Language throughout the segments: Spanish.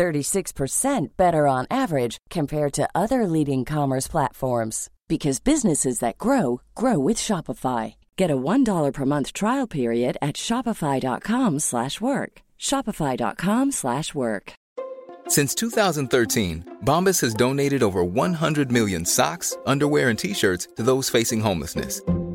36% better on average compared to other leading commerce platforms because businesses that grow grow with Shopify. Get a $1 per month trial period at shopify.com/work. shopify.com/work. Since 2013, Bombas has donated over 100 million socks, underwear and t-shirts to those facing homelessness.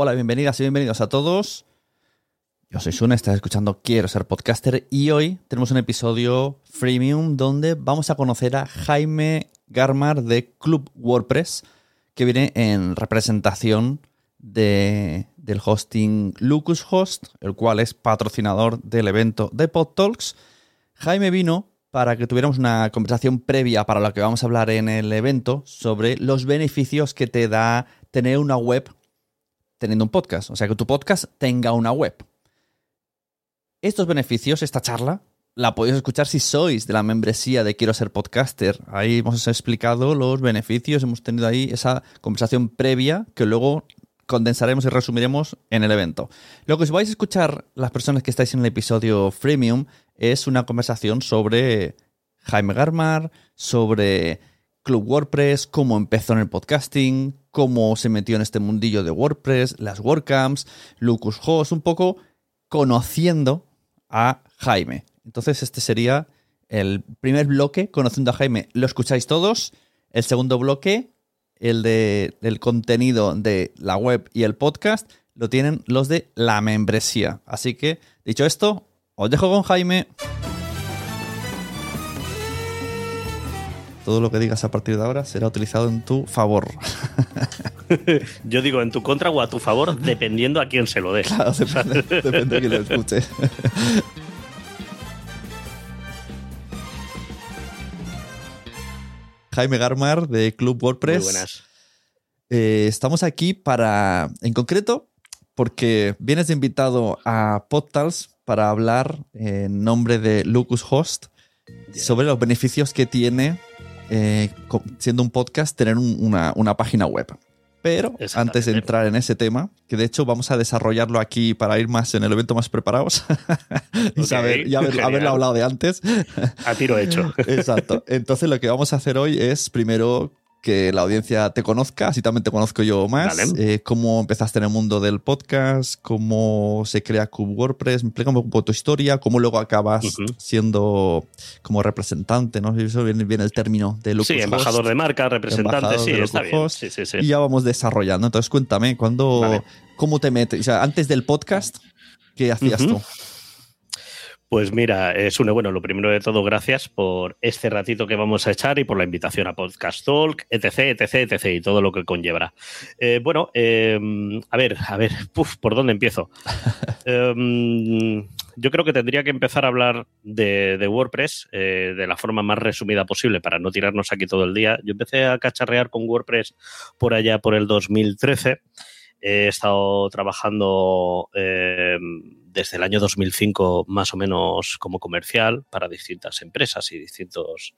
Hola, bienvenidas y bienvenidos a todos. Yo soy Sune, estás escuchando Quiero ser podcaster y hoy tenemos un episodio freemium donde vamos a conocer a Jaime Garmar de Club WordPress que viene en representación de, del hosting Lucas Host, el cual es patrocinador del evento de PodTalks. Jaime vino para que tuviéramos una conversación previa para lo que vamos a hablar en el evento sobre los beneficios que te da tener una web teniendo un podcast. O sea, que tu podcast tenga una web. Estos beneficios, esta charla, la podéis escuchar si sois de la membresía de Quiero ser podcaster. Ahí hemos explicado los beneficios, hemos tenido ahí esa conversación previa que luego condensaremos y resumiremos en el evento. Lo que os vais a escuchar las personas que estáis en el episodio freemium es una conversación sobre Jaime Garmar, sobre Club WordPress, cómo empezó en el podcasting, cómo se metió en este mundillo de WordPress, las WordCamps, Lucas Host, un poco conociendo a Jaime. Entonces este sería el primer bloque, conociendo a Jaime. Lo escucháis todos. El segundo bloque, el de, del contenido de la web y el podcast, lo tienen los de la membresía. Así que, dicho esto, os dejo con Jaime. Todo lo que digas a partir de ahora será utilizado en tu favor. Yo digo en tu contra o a tu favor, dependiendo a quién se lo dé. Claro, depende, depende de quién lo escuche. Jaime Garmar de Club WordPress. Muy buenas. Eh, estamos aquí para, en concreto, porque vienes de invitado a PodTals para hablar en nombre de Lucas Host sobre los beneficios que tiene, eh, siendo un podcast, tener un- una, una página web. Pero antes de entrar en ese tema, que de hecho vamos a desarrollarlo aquí para ir más en el evento más preparados y saber, haber- haberlo hablado de antes. A tiro hecho. Exacto. Entonces lo que vamos a hacer hoy es primero que la audiencia te conozca, así también te conozco yo más. Eh, cómo empezaste en el mundo del podcast, cómo se crea Cube WordPress, me explica un poco tu historia, cómo luego acabas siendo como representante, ¿no? Eso viene, viene el término de Lucas Sí, embajador Host. de marca, representante, sí, de está bien. Host. Sí, sí, sí. Y ya vamos desarrollando. Entonces cuéntame, ¿cuándo, ¿cómo te metes? O sea, antes del podcast, ¿qué hacías tú? Pues mira, es una, bueno, lo primero de todo, gracias por este ratito que vamos a echar y por la invitación a Podcast Talk, etc, etc, etc, y todo lo que conlleva. Eh, bueno, eh, a ver, a ver, puf, ¿por dónde empiezo? Eh, yo creo que tendría que empezar a hablar de, de WordPress eh, de la forma más resumida posible para no tirarnos aquí todo el día. Yo empecé a cacharrear con WordPress por allá por el 2013. He estado trabajando eh, desde el año 2005 más o menos como comercial para distintas empresas y distintos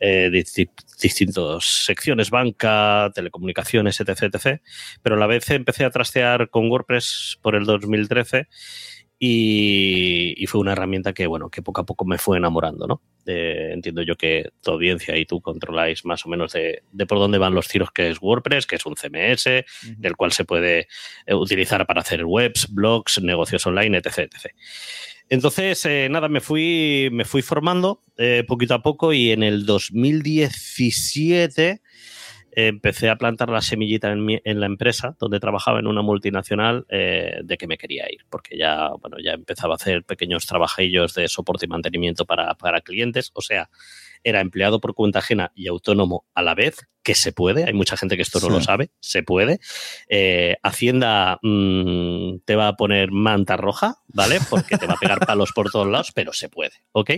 eh, distintas secciones, banca, telecomunicaciones, etc, etc. Pero a la vez empecé a trastear con WordPress por el 2013 y, fue una herramienta que, bueno, que poco a poco me fue enamorando, ¿no? Entiendo yo que tu audiencia y tú controláis más o menos de, por dónde van los tiros que es WordPress, que es un CMS, del cual se puede eh, utilizar para hacer webs, blogs, negocios online, etc. etc. Entonces, eh, nada, me fui, me fui formando eh, poquito a poco y en el 2017 empecé a plantar la semillita en, la empresa donde trabajaba en una multinacional eh, de que me quería ir, porque ya, bueno, ya empezaba a hacer pequeños trabajillos de soporte y mantenimiento para, para clientes. O sea, era empleado por cuenta ajena y autónomo a la vez, que se puede, hay mucha gente que esto no lo sabe, se puede. Eh, Hacienda mm, te va a poner manta roja, ¿vale? Porque te va a pegar palos por todos lados, pero se puede, ¿ok?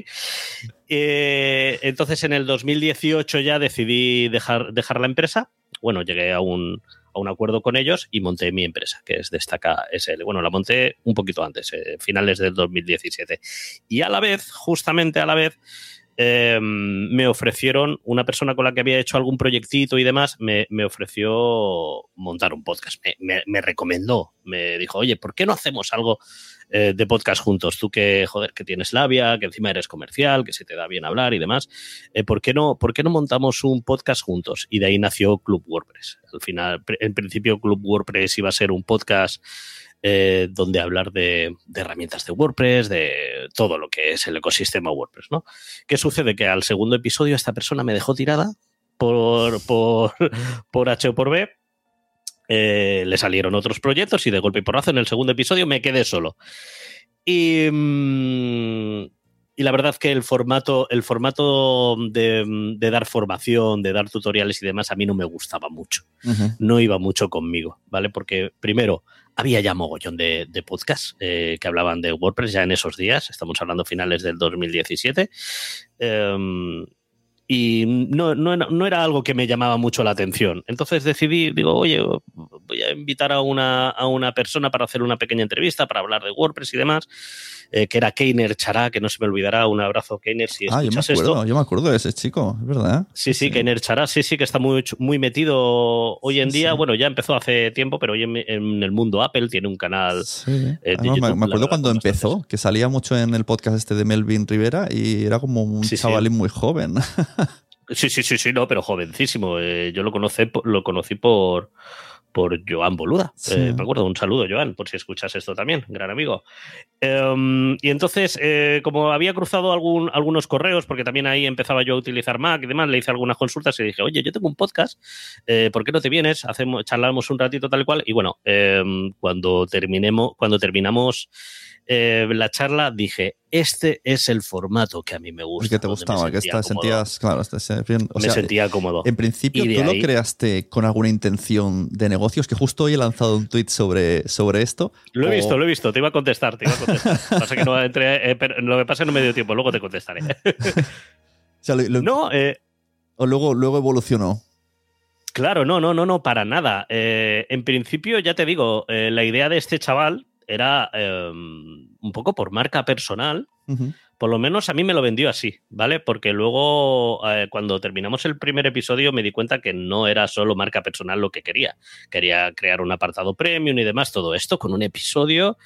Eh, entonces en el 2018 ya decidí dejar, dejar la empresa. Bueno, llegué a un, a un acuerdo con ellos y monté mi empresa, que es Destaca SL. Bueno, la monté un poquito antes, eh, finales del 2017. Y a la vez, justamente a la vez, Em, me ofrecieron, una persona con la que había hecho algún proyectito y demás, me, ofreció montar un podcast. Me, recomendó, me dijo, oye, ¿por qué no hacemos algo eh, de podcast juntos? Tú que, joder, que tienes labia, que encima eres comercial, que se te da bien hablar y demás, eh, ¿por, qué no, ¿por qué no montamos un podcast juntos? Y de ahí nació Club WordPress. Al final, en principio, Club WordPress iba a ser un podcast eh, donde hablar de, herramientas de WordPress, de todo lo que es el ecosistema WordPress, ¿no? ¿Qué sucede? Que al segundo episodio esta persona me dejó tirada por, por, por H o por B. Eh, le salieron otros proyectos y de golpe y porrazo en el segundo episodio me quedé solo. Y, mm, y la verdad que el formato, el formato de, dar formación, de dar tutoriales y demás, a mí no me gustaba mucho. No iba mucho conmigo, ¿vale? Porque primero, había ya mogollón de, de podcasts eh, que hablaban de WordPress ya en esos días, estamos hablando finales del 2017. Em, y no, no, era algo que me llamaba mucho la atención. Entonces decidí, digo, oye, voy a invitar a una, a una persona para hacer una pequeña entrevista, para hablar de WordPress y demás. Eh, que era Keiner Chará, que no se me olvidará. Un abrazo, Keiner, si ah, yo me acuerdo, Yo me acuerdo de ese chico, es verdad. Sí, sí, Keiner Chará, sí, sí, que está muy, muy metido hoy en día. Bueno, ya empezó hace tiempo, pero hoy en, el mundo Apple tiene un canal. Eh, me, acuerdo cuando empezó, que salía mucho en el podcast este de Melvin Rivera y era como un chavalín muy joven. Sí, sí, sí, sí, no, pero jovencísimo. Eh, yo lo conocí, lo conocí por, por Joan Boluda. Eh, me acuerdo, un saludo, Joan, por si escuchas esto también, gran amigo. Em, y entonces, eh, como había cruzado algún, algunos correos, porque también ahí empezaba yo a utilizar Mac y demás, le hice algunas consultas y dije, oye, yo tengo un podcast, eh, ¿por qué no te vienes? Hacemos, charlamos un ratito tal cual. Y bueno, em, cuando terminemos, cuando terminamos eh, la charla dije, este es el formato que a mí me gusta. que te gustaba, que sentías, claro, me sentía cómodo. En principio, ¿tú lo creaste con alguna intención de negocios? Que justo hoy he lanzado un tweet sobre, sobre esto. Lo he visto, lo he visto, te iba a contestar, te iba a contestar. pasa que no entré, eh, lo que pasa no me dio tiempo, luego te contestaré. no, eh, o luego, luego evolucionó. Claro, no, no, no, no, para nada. en principio, ya te digo, la idea de este chaval, era em, un poco por marca personal. Por lo menos a mí me lo vendió así, ¿vale? Porque luego, eh, cuando terminamos el primer episodio, me di cuenta que no era solo marca personal lo que quería. Quería crear un apartado premium y demás, todo esto con un episodio.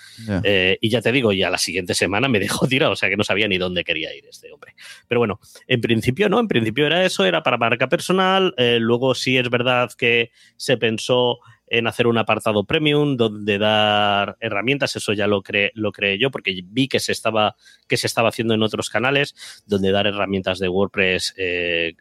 Eh, y ya te digo, ya la siguiente semana me dejó tirado, o sea que no sabía ni dónde quería ir este hombre. Pero bueno, en principio no, en principio era eso, era para marca personal. Eh, luego sí es verdad que se pensó en hacer un apartado premium donde dar herramientas, eso ya lo creé, lo creé yo porque vi que se estaba que se estaba haciendo en otros canales donde dar herramientas de WordPress eh,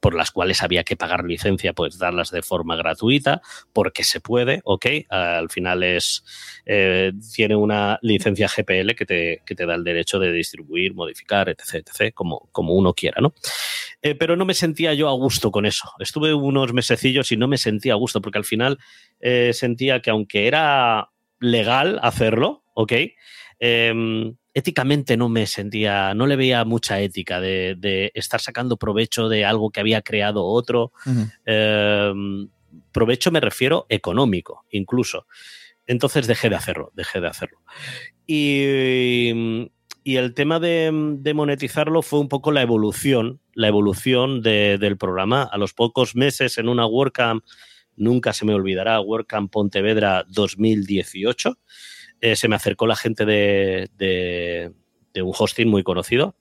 por las cuales había que pagar licencia, pues darlas de forma gratuita, porque se puede, ok. Al final es eh, tiene una licencia GPL que te, que te, da el derecho de distribuir, modificar, etc, etc, como, como uno quiera, ¿no? Eh, pero no me sentía yo a gusto con eso. Estuve unos mesecillos y no me sentía a gusto, porque al final eh, sentía que aunque era legal hacerlo, ok, em, éticamente no me sentía, no le veía mucha ética de, estar sacando provecho de algo que había creado otro. Em, provecho me refiero económico, incluso. entonces dejé de hacerlo, dejé de hacerlo. Y, y el tema de, de, monetizarlo fue un poco la evolución, la evolución de, del programa. A los pocos meses en una WordCamp, nunca se me olvidará, WordCamp Pontevedra 2018, eh, se me acercó la gente de, de, de un hosting muy conocido,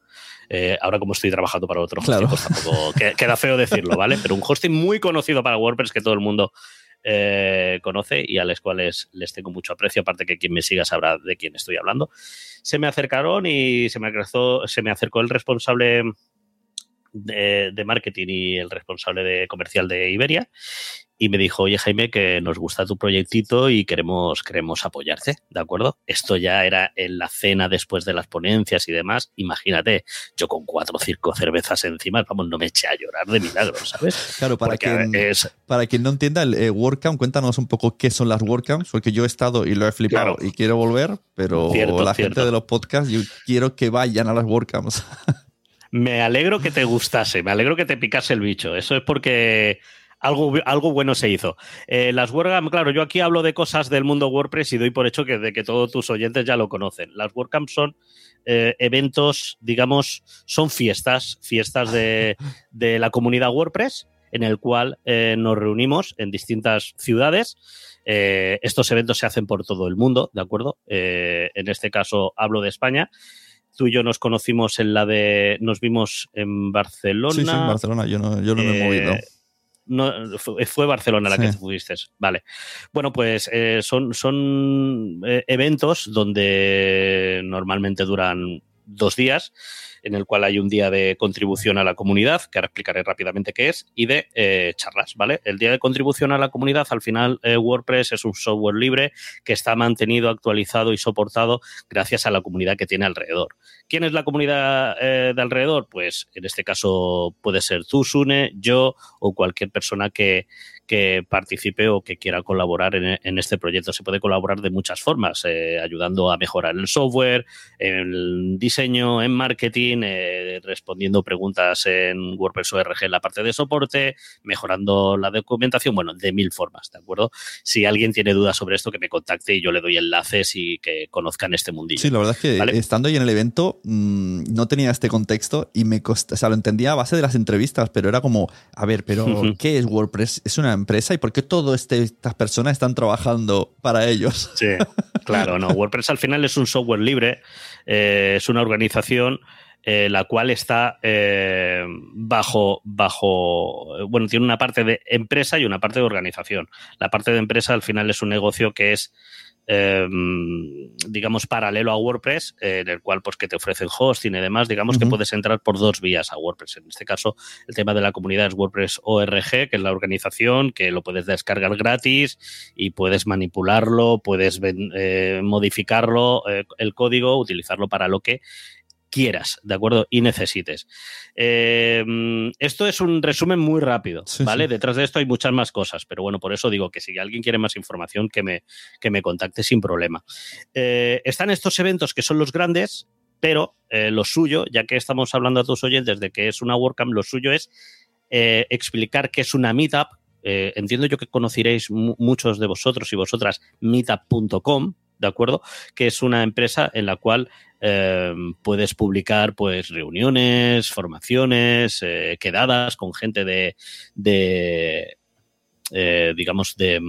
eh, ahora como estoy trabajando para otro Claro. hosting, pues tampoco que- queda feo decirlo, ¿vale? Pero un hosting muy conocido para WordPress que todo el mundo eh, conoce y a los cuales les tengo mucho aprecio, aparte que quien me siga sabrá de quién estoy hablando. Se me acercaron y se me, acercó, se me acercó el responsable de, de marketing y el responsable de comercial de Iberia y me dijo, oye Jaime, que nos gusta tu proyectito y queremos, queremos apoyarte, ¿de acuerdo? Esto ya era en la cena después de las ponencias y demás. Imagínate, yo con cuatro o cinco cervezas encima, vamos, no me eché a llorar de milagro, ¿sabes? Claro, para Porque quien, es, para quien no entienda el eh, WordCamp, cuéntanos un poco qué son las WordCamps, porque yo he estado y lo he flipado Claro. y quiero volver, pero Cierto, la cierto. gente de los podcasts, yo quiero que vayan a las WordCamps. Me alegro que te gustase, me alegro que te picase el bicho. Eso es porque algo, algo bueno se hizo. Eh, las WordCamp, claro, yo aquí hablo de cosas del mundo WordPress y doy por hecho que, de que todos tus oyentes ya lo conocen. Las WordCamp son eh, eventos, digamos, son fiestas, fiestas de, de la comunidad WordPress, en el cual eh, nos reunimos en distintas ciudades. Eh, estos eventos se hacen por todo el mundo, ¿de acuerdo? En este caso hablo de España tú y yo nos conocimos en la de. Nos vimos en Barcelona. Sí, sí, en Barcelona, yo no, yo no me he Eh, movido. No, fue, fue Barcelona la Sí. que fuiste. Vale. Bueno, pues eh, son, son eh, eventos donde normalmente duran dos días, en el cual hay un día de contribución a la comunidad, que ahora explicaré rápidamente qué es, y de eh, charlas, ¿vale? El día de contribución a la comunidad, al final, eh, WordPress es un software libre que está mantenido, actualizado y soportado gracias a la comunidad que tiene alrededor. ¿Quién es la comunidad eh, de alrededor? Pues en este caso puede ser tú, Sune, yo o cualquier persona que, que participe o que quiera colaborar en, en, este proyecto. Se puede colaborar de muchas formas, ayudando a mejorar el software, el diseño, en marketing, eh, respondiendo preguntas en WordPress ORG en la parte de soporte, mejorando la documentación, bueno, de mil formas, ¿de acuerdo? Si alguien tiene dudas sobre esto, que me contacte y yo le doy enlaces y que conozcan este mundillo. Sí, la verdad es que ¿vale? estando ahí en el evento mmm, no tenía este contexto y me costó, o sea, lo entendía a base de las entrevistas, pero era como, a ver, pero ¿qué es WordPress? ¿Es una empresa y por qué todas este, estas personas están trabajando para ellos? Sí, claro, no. WordPress al final es un software libre, eh, es una organización eh, la cual está eh, bajo, bajo, bueno, tiene una parte de empresa y una parte de organización. La parte de empresa al final es un negocio que es, eh, digamos, paralelo a WordPress, eh, en el cual pues que te ofrecen hosting y demás, digamos uh -huh. que puedes entrar por dos vías a WordPress. En este caso, el tema de la comunidad es WordPress ORG, que es la organización, que lo puedes descargar gratis y puedes manipularlo, puedes eh, modificarlo, eh, el código, utilizarlo para lo que quieras, ¿de acuerdo? Y necesites. Eh, esto es un resumen muy rápido, sí, ¿vale? Sí. Detrás de esto hay muchas más cosas, pero bueno, por eso digo que si alguien quiere más información, que me, que me contacte sin problema. Eh, están estos eventos que son los grandes, pero eh, lo suyo, ya que estamos hablando a tus oyentes de que es una WordCamp, lo suyo es explicar qué es una Meetup. Entiendo yo que conoceréis muchos de vosotros y vosotras meetup.com, ¿de acuerdo? Que es una empresa en la cual eh, puedes publicar pues reuniones, formaciones, eh, quedadas con gente de, de eh, digamos, de,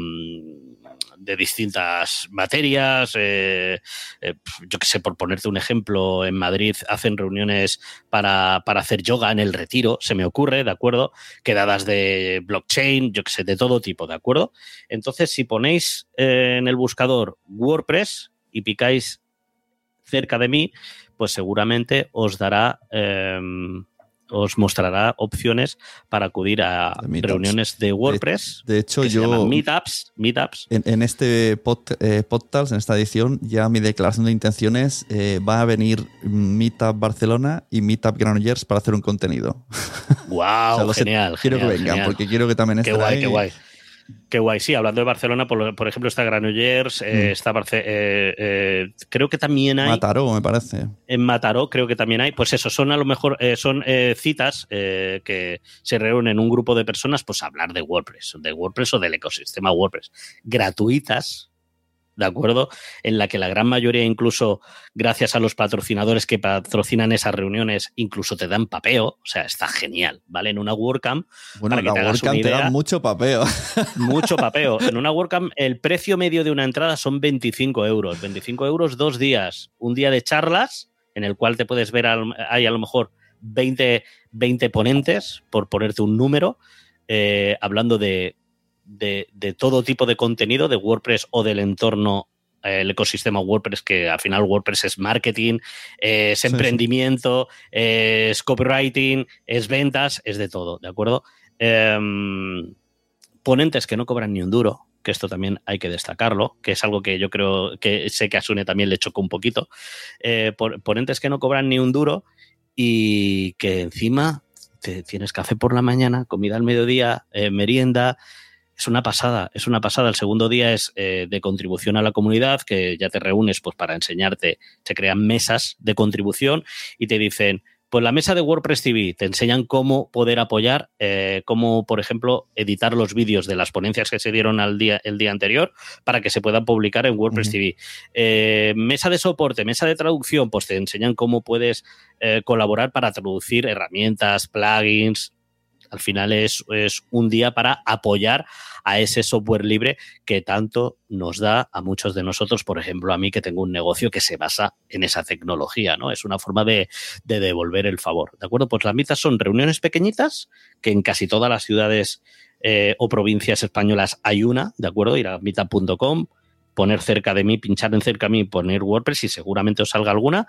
de, distintas materias. eh, yo que sé, por ponerte un ejemplo, en Madrid hacen reuniones para, para, hacer yoga en el retiro, se me ocurre, ¿de acuerdo? Quedadas de blockchain, yo que sé, de todo tipo, ¿de acuerdo? Entonces, si ponéis eh, en el buscador WordPress y picáis cerca de mí, pues seguramente os dará, eh, os mostrará opciones para acudir a reuniones de WordPress. De, de hecho, que yo. Se llaman meetups. meetups. En, en este pod, eh, podcast, en esta edición, ya mi declaración de intenciones eh, va a venir Meetup Barcelona y Meetup Granollers para hacer un contenido. ¡Wow! o sea, genial. Quiero genial, que vengan, genial. porque quiero que también estén Qué guay, ahí. qué guay. Qué guay, sí, hablando de Barcelona, por, por ejemplo, está Granollers, eh, Mm. está Barce eh, eh, creo que también hay. Mataró, me parece. En Mataró, creo que también hay. Pues eso, son a lo mejor son citas que se reúnen un grupo de personas, pues a hablar de WordPress, de WordPress o del ecosistema WordPress, gratuitas, ¿de acuerdo? En la que la gran mayoría, incluso gracias a los patrocinadores que patrocinan esas reuniones, incluso te dan papeo, o sea, está genial, ¿vale? En una WordCamp, bueno, para que te WordCamp te dan mucho papeo. Mucho papeo. En una WordCamp, el precio medio de una entrada son 25 euros. 25 euros, dos días. Un día de charlas, en el cual te puedes ver, hay a lo mejor 20, 20 ponentes, por ponerte un número, eh, hablando de de, todo tipo de contenido de WordPress o del entorno eh, el ecosistema WordPress, que al final WordPress es marketing, es emprendimiento, es copywriting, es ventas, es de todo, ¿de acuerdo? Em, ponentes que no cobran ni un duro, que esto también hay que destacarlo, que es algo que yo creo que sé que a Sune también le chocó un poquito. Eh, ponentes que no cobran ni un duro y que encima te tienes café por la mañana, comida al mediodía, eh, merienda, es una pasada, es una pasada. El segundo día es eh, de contribución a la comunidad, que ya te reúnes pues, para enseñarte, se crean mesas de contribución y te dicen, pues la mesa de WordPress TV te enseñan cómo poder apoyar, eh, cómo, por ejemplo, editar los vídeos de las ponencias que se dieron al día, el día anterior para que se puedan publicar en WordPress TV. Eh, mesa de soporte, mesa de traducción, pues te enseñan cómo puedes colaborar para traducir herramientas, plugins, al final es, un día para apoyar a ese software libre que tanto nos da a muchos de nosotros, por ejemplo, a mí que tengo un negocio que se basa en esa tecnología, ¿no? Es una forma de, devolver el favor, ¿de acuerdo? Pues las mitas son reuniones pequeñitas, que en casi todas las ciudades eh, o provincias españolas hay una, ¿de acuerdo? Ir a mita.com, poner cerca de mí, pinchar en cerca de mí, poner WordPress y seguramente os salga alguna.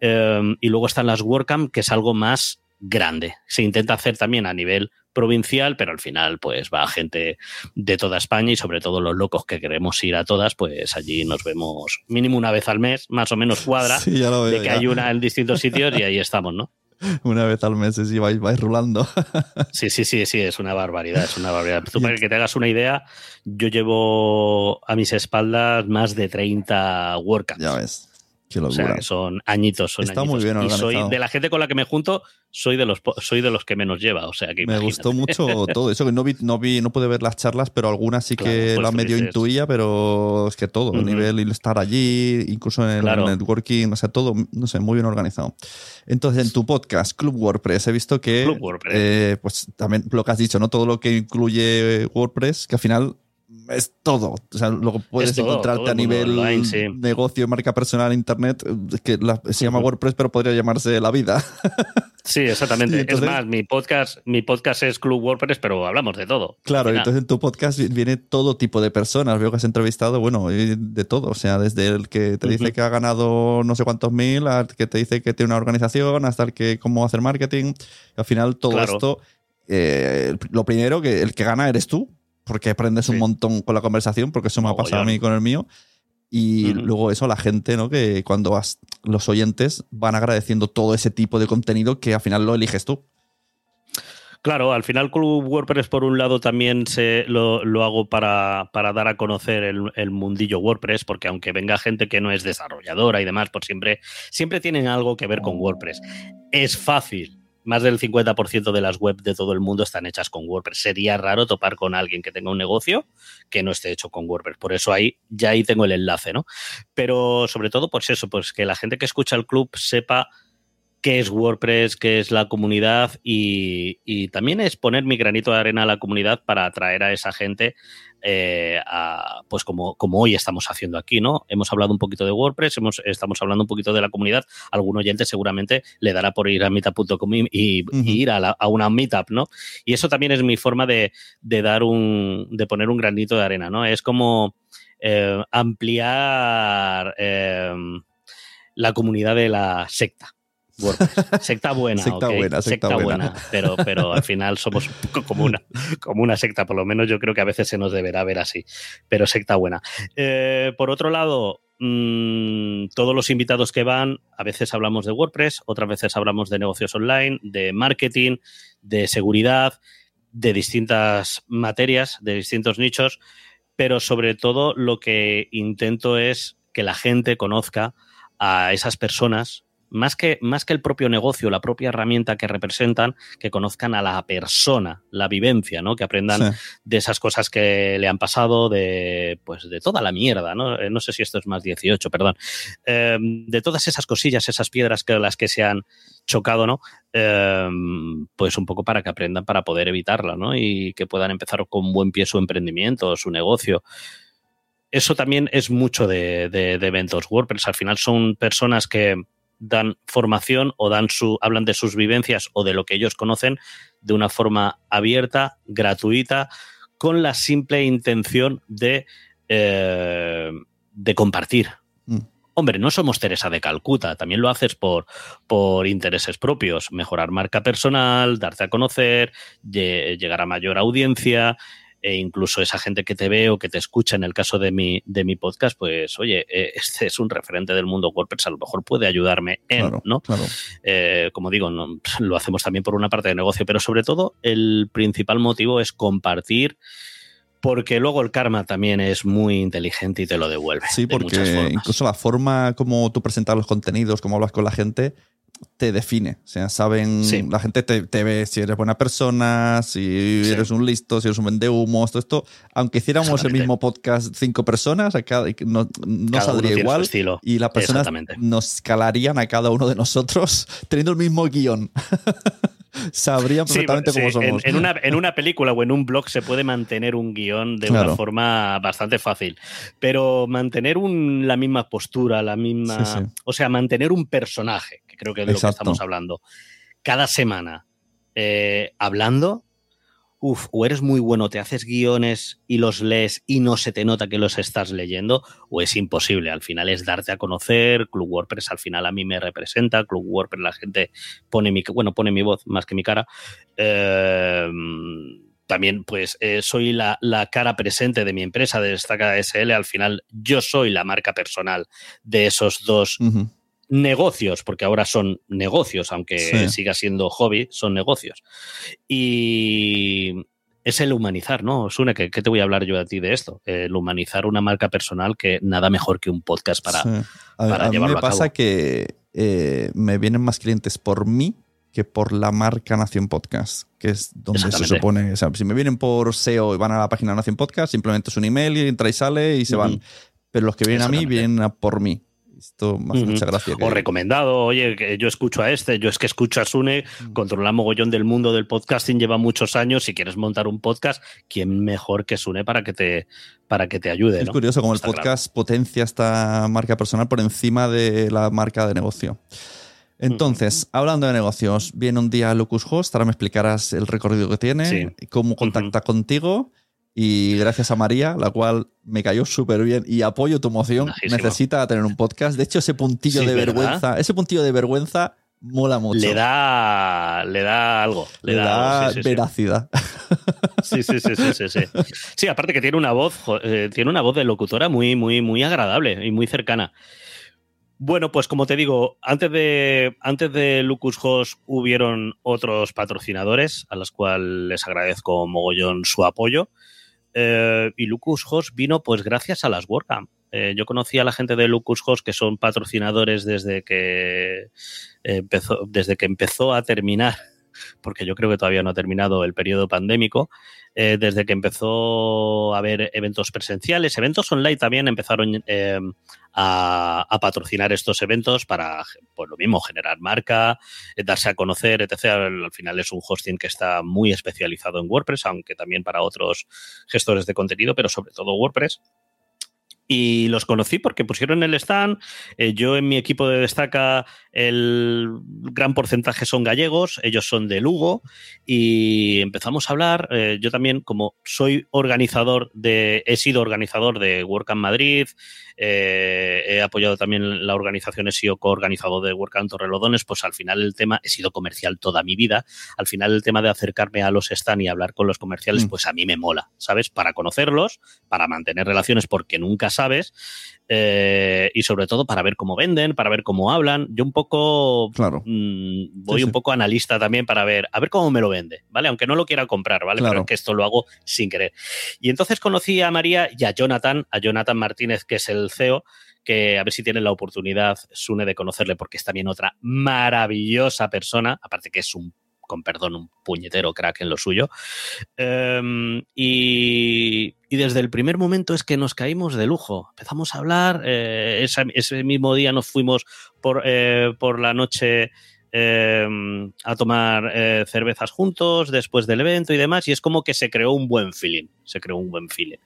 Eh, y luego están las WordCamp, que es algo más grande. Se intenta hacer también a nivel provincial, pero al final pues va gente de toda España y sobre todo los locos que queremos ir a todas, pues allí nos vemos mínimo una vez al mes, más o menos cuadra, de que hay una en distintos sitios y ahí estamos, ¿no? Una vez al mes, y vais, vais rulando. Sí, sí, sí, sí, es una barbaridad, es una barbaridad. Tú para que te hagas una idea, yo llevo a mis espaldas más de 30 WordCamps. Ya ves. O sea, son añitos, son Está muy bien organizado. Y soy de la gente con la que me junto, soy de los soy de los que menos lleva. O sea que Me gustó mucho todo. Eso que no vi, no vi, no pude ver las charlas, pero algunas sí que la medio intuía, pero es que todo, a nivel nivel estar allí, incluso en el networking, o sea, todo, no sé, muy bien organizado. Entonces, en tu podcast, Club WordPress, he visto que eh, pues también lo que has dicho, ¿no? Todo lo que incluye WordPress, que al final es todo. O sea, luego puedes encontrarte a nivel negocio, marca personal, internet, que se llama WordPress, pero podría llamarse La Vida. Sí, exactamente. es más, mi podcast, mi podcast es Club WordPress, pero hablamos de todo. Claro, entonces en tu podcast viene todo tipo de personas. Veo que has entrevistado, bueno, de todo. O sea, desde el que te dice que ha ganado no sé cuántos mil, al que te dice que tiene una organización, hasta el que cómo hacer marketing. Al final, todo esto, eh, lo primero, que el que gana eres tú, porque aprendes un montón con la conversación, porque eso me ha pasado a mí con el mío. Y luego eso, la gente, ¿no? Que cuando vas, los oyentes van agradeciendo todo ese tipo de contenido que al final lo eliges tú. Claro, al final Club WordPress por un lado también se, lo, hago para, para, dar a conocer el, el, mundillo WordPress, porque aunque venga gente que no es desarrolladora y demás, por siempre, siempre tienen algo que ver con WordPress. Es fácil más del 50% de las webs de todo el mundo están hechas con WordPress. Sería raro topar con alguien que tenga un negocio que no esté hecho con WordPress. Por eso ahí ya ahí tengo el enlace, ¿no? Pero sobre todo, pues eso, pues que la gente que escucha el club sepa qué es WordPress, qué es la comunidad y, y, también es poner mi granito de arena a la comunidad para atraer a esa gente eh, pues como, como hoy estamos haciendo aquí, ¿no? Hemos hablado un poquito de WordPress, hemos, estamos hablando un poquito de la comunidad. Algún oyente seguramente le dará por ir a meetup.com y, y, ir a, una meetup, ¿no? Y eso también es mi forma de, dar un, de poner un granito de arena, ¿no? Es como eh, ampliar eh, la comunidad de la secta. Secta buena, secta buena, secta, buena. pero, pero al final somos como una, como una secta, por lo menos yo creo que a veces se nos deberá ver así, pero secta buena. Eh, por otro lado, mm, todos los invitados que van, a veces hablamos de WordPress, otras veces hablamos de negocios online, de marketing, de seguridad, de distintas materias, de distintos nichos, pero sobre todo lo que intento es que la gente conozca a esas personas más que, más que el propio negocio, la propia herramienta que representan, que conozcan a la persona, la vivencia, ¿no? Que aprendan de esas cosas que le han pasado, de, pues, de toda la mierda, ¿no? Eh, no sé si esto es más 18, perdón. Eh, de todas esas cosillas, esas piedras que las que se han chocado, ¿no? Eh, pues un poco para que aprendan para poder evitarla, ¿no? Y que puedan empezar con buen pie su emprendimiento, su negocio eso también es mucho de, de, eventos WordPress. Al final son personas que dan formación o dan su, hablan de sus vivencias o de lo que ellos conocen de una forma abierta, gratuita, con la simple intención de, eh, de compartir. Mm. Hombre, no somos Teresa de Calcuta, también lo haces por, por intereses propios, mejorar marca personal, darte a conocer, llegar a mayor audiencia, e incluso esa gente que te ve o que te escucha en el caso de mi, de mi podcast, pues oye, eh, este es un referente del mundo WordPress, a lo mejor puede ayudarme en, ¿no? Eh, como digo, no, lo hacemos también por una parte de negocio, pero sobre todo el principal motivo es compartir porque luego el karma también es muy inteligente y te lo devuelve. Sí, porque incluso la forma como tú presentas los contenidos, cómo hablas con la gente, te define. O sea, saben, la gente te, ve si eres buena persona, si eres un listo, si eres un vendehumos, todo esto. Aunque hiciéramos el mismo podcast cinco personas, no, no saldría igual. Y las personas nos calarían a cada uno de nosotros teniendo el mismo guion. Sabrían perfectamente cómo somos. En, una, en, una, película o en un blog se puede mantener un guion de una forma bastante fácil, pero mantener un, la misma postura, la misma... O sea, mantener un personaje, que creo que es de lo que estamos hablando, cada semana eh, hablando, uf, o eres muy bueno, te haces guiones y los lees y no se te nota que los estás leyendo, o es imposible. Al final es darte a conocer. Club WordPress al final a mí me representa. Club WordPress la gente pone mi, bueno, pone mi voz más que mi cara. Em, también pues eh, soy la, cara presente de mi empresa, de Destaca SL. Al final yo soy la marca personal de esos dos negocios, porque ahora son negocios, aunque siga siendo hobby, son negocios. Y es el humanizar, ¿no? Sune, ¿qué, te voy a hablar yo a ti de esto? El humanizar una marca personal que nada mejor que un podcast para, a, mí me pasa que eh, me vienen más clientes por mí que por la marca Nación Podcast, que es donde se supone. O sea, si me vienen por SEO y van a la página Nación Podcast, simplemente es un email y entra y sale y se van. Pero los que vienen a mí vienen por mí. Esto me hace mucha gracia. O recomendado, oye, que yo escucho a este, yo es que escucho a Sune, mm. controla mogollón del mundo del podcasting, lleva muchos años. Si quieres montar un podcast, ¿quién mejor que Sune para que te, para que te ayude? Es curioso cómo el podcast potencia esta marca personal por encima de la marca de negocio. Entonces, hablando de negocios, viene un día Lucas Host, ahora me explicarás el recorrido que tiene, cómo contacta contigo y gracias a María, la cual me cayó súper bien y apoyo tu moción, necesita tener un podcast. De hecho, ese puntillo de vergüenza, ese puntillo de vergüenza mola mucho. Le da, le da algo. Le, da, veracidad. Sí, sí, sí, sí, sí, sí. aparte que tiene una voz, eh, tiene una voz de locutora muy, muy, muy agradable y muy cercana. Bueno, pues como te digo, antes de, antes de Lucas Host hubieron otros patrocinadores a los cuales les agradezco mogollón su apoyo. Eh, y Lucas Host vino pues gracias a las WordCamp. Eh, yo conocí a la gente de Lucas Host que son patrocinadores desde que empezó, desde que empezó a terminar porque yo creo que todavía no ha terminado el periodo pandémico, eh, desde que empezó a haber eventos presenciales, eventos online también empezaron a, patrocinar estos eventos para, pues lo mismo, generar marca, eh, darse a conocer, etc. Al, final es un hosting que está muy especializado en WordPress, aunque también para otros gestores de contenido, pero sobre todo WordPress. Y los conocí porque pusieron el stand. yo en mi equipo de destaca el gran porcentaje son gallegos, ellos son de Lugo y empezamos a hablar. Eh, yo también, como soy organizador de, he sido organizador de WordCamp Madrid, eh, he apoyado también la organización, he sido coorganizador de WordCamp Torrelodones, pues al final el tema, he sido comercial toda mi vida, al final el tema de acercarme a los stands y hablar con los comerciales, mm. pues a mí me mola, ¿sabes? Para conocerlos, para mantener relaciones porque nunca sabes eh, y sobre todo para ver cómo venden, para ver cómo hablan. Yo un poco claro. Mm, voy un poco analista también para ver, a ver cómo me lo vende, ¿vale? Aunque no lo quiera comprar, ¿vale? Pero es que esto lo hago sin querer. Y entonces conocí a María y a Jonathan, a Jonathan Martínez, que es el CEO, que a ver si tienen la oportunidad, Sune, de conocerle, porque es también otra maravillosa persona, aparte que es un con perdón, un puñetero crack en lo suyo. Em, y, desde el primer momento es que nos caímos de lujo. Empezamos a hablar, eh, ese, mismo día nos fuimos por, eh, por la noche em, a tomar eh, cervezas juntos después del evento y demás, y es como que se creó un buen feeling, se creó un buen feeling.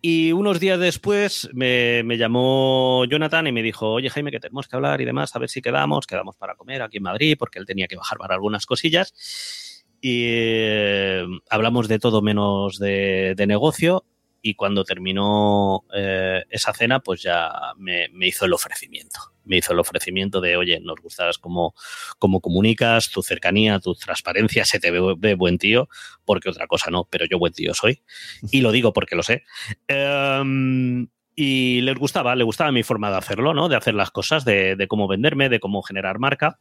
Y unos días después me, llamó Jonathan y me dijo, oye Jaime, que tenemos que hablar y demás, a ver si quedamos, quedamos para comer aquí en Madrid, porque él tenía que bajar para algunas cosillas. Y eh, hablamos de todo menos de, negocio y cuando terminó eh, esa cena, pues ya me, hizo el ofrecimiento. Me hizo el ofrecimiento de, oye, nos gustas cómo, cómo comunicas, tu cercanía, tu transparencia, se te ve, buen tío, porque otra cosa no, pero yo buen tío soy. Y lo digo porque lo sé. Em, y les gustaba, le gustaba mi forma de hacerlo, ¿no? De hacer las cosas, de, de cómo venderme, de cómo generar marca.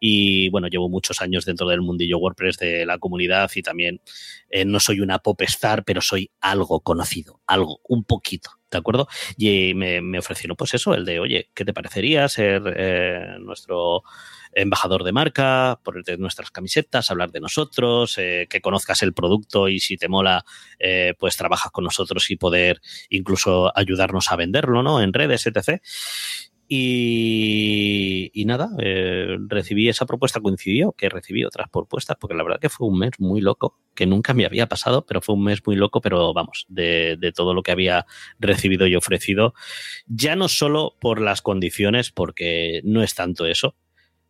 Y bueno, llevo muchos años dentro del mundillo WordPress de la comunidad y también eh, no soy una pop star, pero soy algo conocido, algo, un poquito, ¿de acuerdo? Y me, me ofrecieron pues eso, el de, oye, ¿qué te parecería ser eh, nuestro embajador de marca, ponerte nuestras camisetas, hablar de nosotros, eh, que conozcas el producto y si te mola, pues trabajas con nosotros y poder incluso ayudarnos a venderlo, ¿no? En redes, etc. Y, nada, eh, recibí esa propuesta, coincidió que recibí otras propuestas, porque la verdad que fue un mes muy loco, que nunca me había pasado, pero fue un mes muy loco, pero vamos, de, todo lo que había recibido y ofrecido, ya no solo por las condiciones, porque no es tanto eso.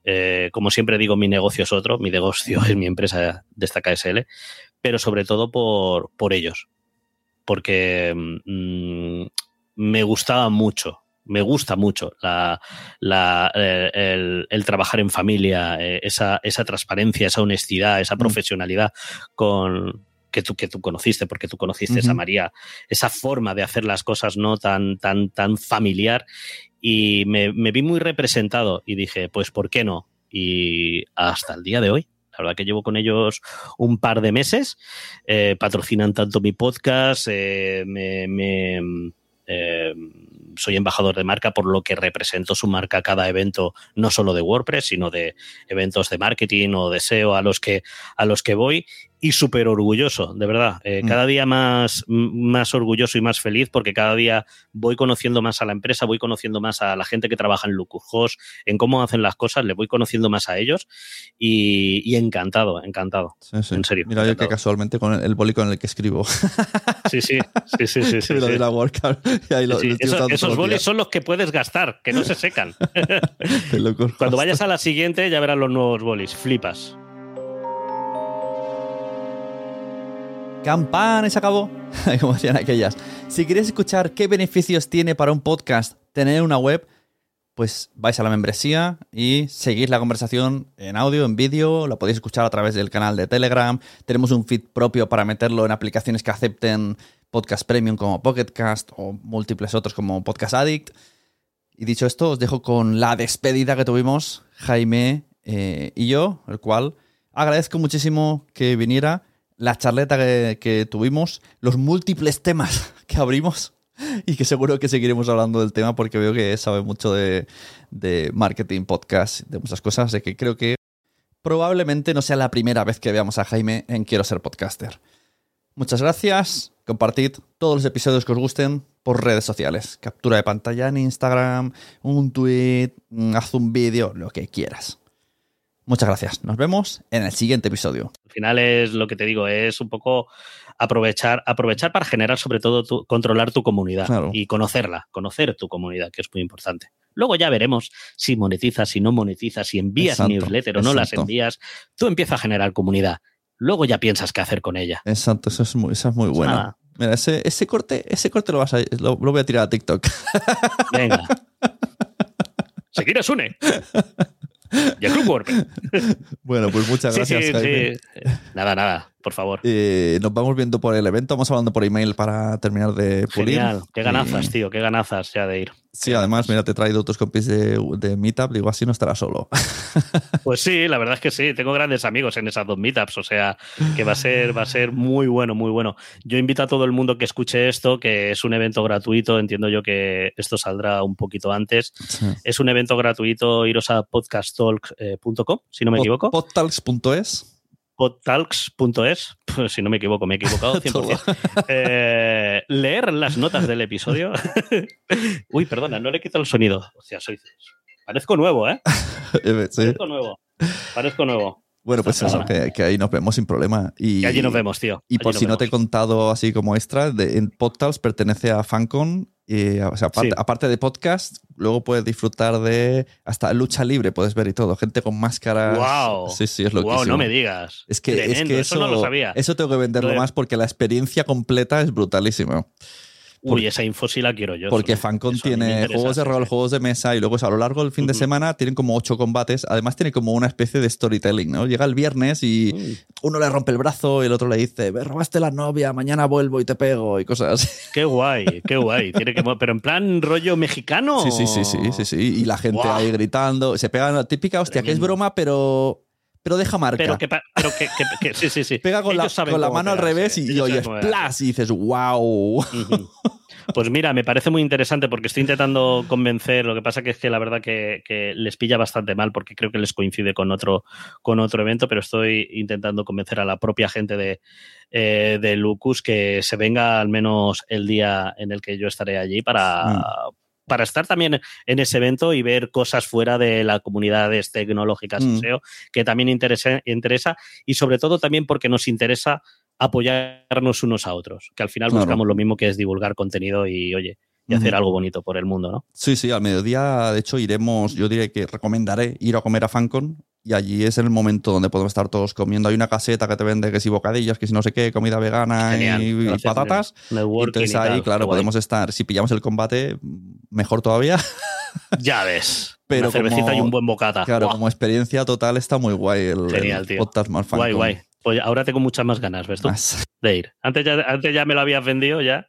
Eh, como siempre digo, mi negocio es otro, mi negocio es mi empresa de esta KSL, pero sobre todo por, por ellos, porque mm, me gustaba mucho me gusta mucho la, eh, el, trabajar en familia, eh, esa, esa, transparencia, esa honestidad, esa mm. profesionalidad con que tú, que tú conociste, porque tú conociste a María, esa forma de hacer las cosas no tan, tan, tan familiar. Y me, vi muy representado y dije, pues, ¿por qué no? Y hasta el día de hoy, la verdad que llevo con ellos un par de meses. Eh, patrocinan tanto mi podcast, me, soy embajador de marca por lo que represento su marca cada evento, no solo de WordPress, sino de eventos de marketing o de SEO a los que, a los que voy y súper orgulloso, de verdad. Eh, mm. Cada día más, más orgulloso y más feliz porque cada día voy conociendo más a la empresa, voy conociendo más a la gente que trabaja en Lucujos, en cómo hacen las cosas, le voy conociendo más a ellos y, encantado, encantado. En serio. Mira, yo que casualmente con el, boli con el que escribo. Sí, sí, sí, sí, sí. sí, esos bolis son los que puedes gastar, que no se secan. Cuando vayas a la siguiente ya verás los nuevos bolis, flipas. Campana y se acabó. Como decían aquellas. Si queréis escuchar qué beneficios tiene para un podcast tener una web, pues vais a la membresía y seguís la conversación en audio, en vídeo, lo podéis escuchar a través del canal de Telegram. Tenemos un feed propio para meterlo en aplicaciones que acepten podcast premium como Pocketcast o múltiples otros como Podcast Addict. Y dicho esto, os dejo con la despedida que tuvimos Jaime eh, y yo, el cual agradezco muchísimo que viniera la charleta que, tuvimos, los múltiples temas que abrimos y que seguro que seguiremos hablando del tema porque veo que sabe mucho de, marketing, podcast, de muchas cosas, así que creo que probablemente no sea la primera vez que veamos a Jaime en Quiero ser podcaster. Muchas gracias, compartid todos los episodios que os gusten por redes sociales, captura de pantalla en Instagram, un tweet, haz un vídeo, lo que quieras. Muchas gracias. Nos vemos en el siguiente episodio. Al final es lo que te digo, es un poco aprovechar, aprovechar para generar sobre todo controlar tu comunidad y conocerla, conocer tu comunidad, que es muy importante. Luego ya veremos si monetizas, si no monetizas, si envías newsletter o no las envías. Tú empiezas a generar comunidad. Luego ya piensas qué hacer con ella. Exacto, eso es muy, eso es muy bueno. Mira, ese, ese, corte, ese corte lo, vas a, lo, voy a tirar a TikTok. Venga. Seguir a Sune. Y a Club Bueno, pues muchas gracias, Jaime. Nada, nada, por favor. Eh, nos vamos viendo por el evento, vamos hablando por email para terminar de pulir. Genial, qué ganazas, Y- tío, qué ganazas ya de ir. Sí, además, mira, te he traído otros compis de, de Meetup, digo, así no estará solo. Pues sí, la verdad es que sí, tengo grandes amigos en esas dos meetups, o sea, que va a ser, va a ser muy bueno, muy bueno. Yo invito a todo el mundo que escuche esto, que es un evento gratuito, entiendo yo que esto saldrá un poquito antes. Es un evento gratuito, iros a podcasttalk.com, si no me equivoco. Podtalks.es. podtalks.es, si no me equivoco, me he equivocado 100%. Eh, leer las notas del episodio. Uy, perdona, no le quito el sonido. O sea, soy. Parezco nuevo, ¿eh? Eh, sí. Parezco nuevo. Parezco nuevo. Bueno, pues eso, que, que ahí nos vemos sin problema. Y, Y allí nos vemos, tío. Y Allí por si no te he contado así como extra, de, en Podtals pertenece a Fancon. Y, o sea, aparte, Sí. aparte de podcast, luego puedes disfrutar de hasta lucha libre, puedes ver y todo. Gente con máscaras. Guau. Sí, sí, es lo Wow, no me digas. Es que, es que eso, eso, no lo sabía. eso tengo que venderlo Lo de- más porque la experiencia completa es brutalísima. Uy, esa info sí la quiero yo. Porque Fancon tiene juegos de rol, juegos de mesa y luego a lo largo del fin de semana tienen como ocho combates. Además tiene como una especie de storytelling, ¿no? Llega el viernes y uno le rompe el brazo y el otro le dice, me robaste la novia, mañana vuelvo y te pego y cosas así. Qué guay, qué guay. Tiene que, pero en plan rollo mexicano. Sí, sí, sí, sí, sí, sí. Y la gente ahí gritando. Se pega la típica, hostia, que es broma, pero, pero deja marca. Pero que, pero que, que- que- sí, sí, sí. Pega con la, Ellos con la mano al revés y, y oyes plas y dices, wow. Pues mira, me parece muy interesante porque estoy intentando convencer. Lo que pasa que es que la verdad que, que les pilla bastante mal porque creo que les coincide con otro, con otro evento, pero estoy intentando convencer a la propia gente de, eh, de Lucus que se venga al menos el día en el que yo estaré allí para, para estar también en ese evento y ver cosas fuera de las comunidades tecnológicas Mm. SEO, que también interesa, interesa y sobre todo también porque nos interesa apoyarnos unos a otros, que al final Claro. buscamos lo mismo que es divulgar contenido y, oye, y hacer algo bonito por el mundo, ¿no? Sí, sí, al mediodía, de hecho, iremos, yo diré que recomendaré ir a comer a Fancon y allí es el momento donde podemos estar todos comiendo. Hay una caseta que te vende que si bocadillos, que si no sé qué, comida vegana Genial. y, y patatas. Entonces y tal, ahí, claro, guay. podemos estar, si pillamos el combate, mejor todavía. Ya ves. Pero Una cervecita como- y un buen bocata. Claro, como experiencia total está muy guay el, Genial, el tío. podcast más guay, guay. Pues ahora tengo muchas más ganas, ¿ves tú? Más. De ir. Antes ya, antes ya me lo habías vendido, ya.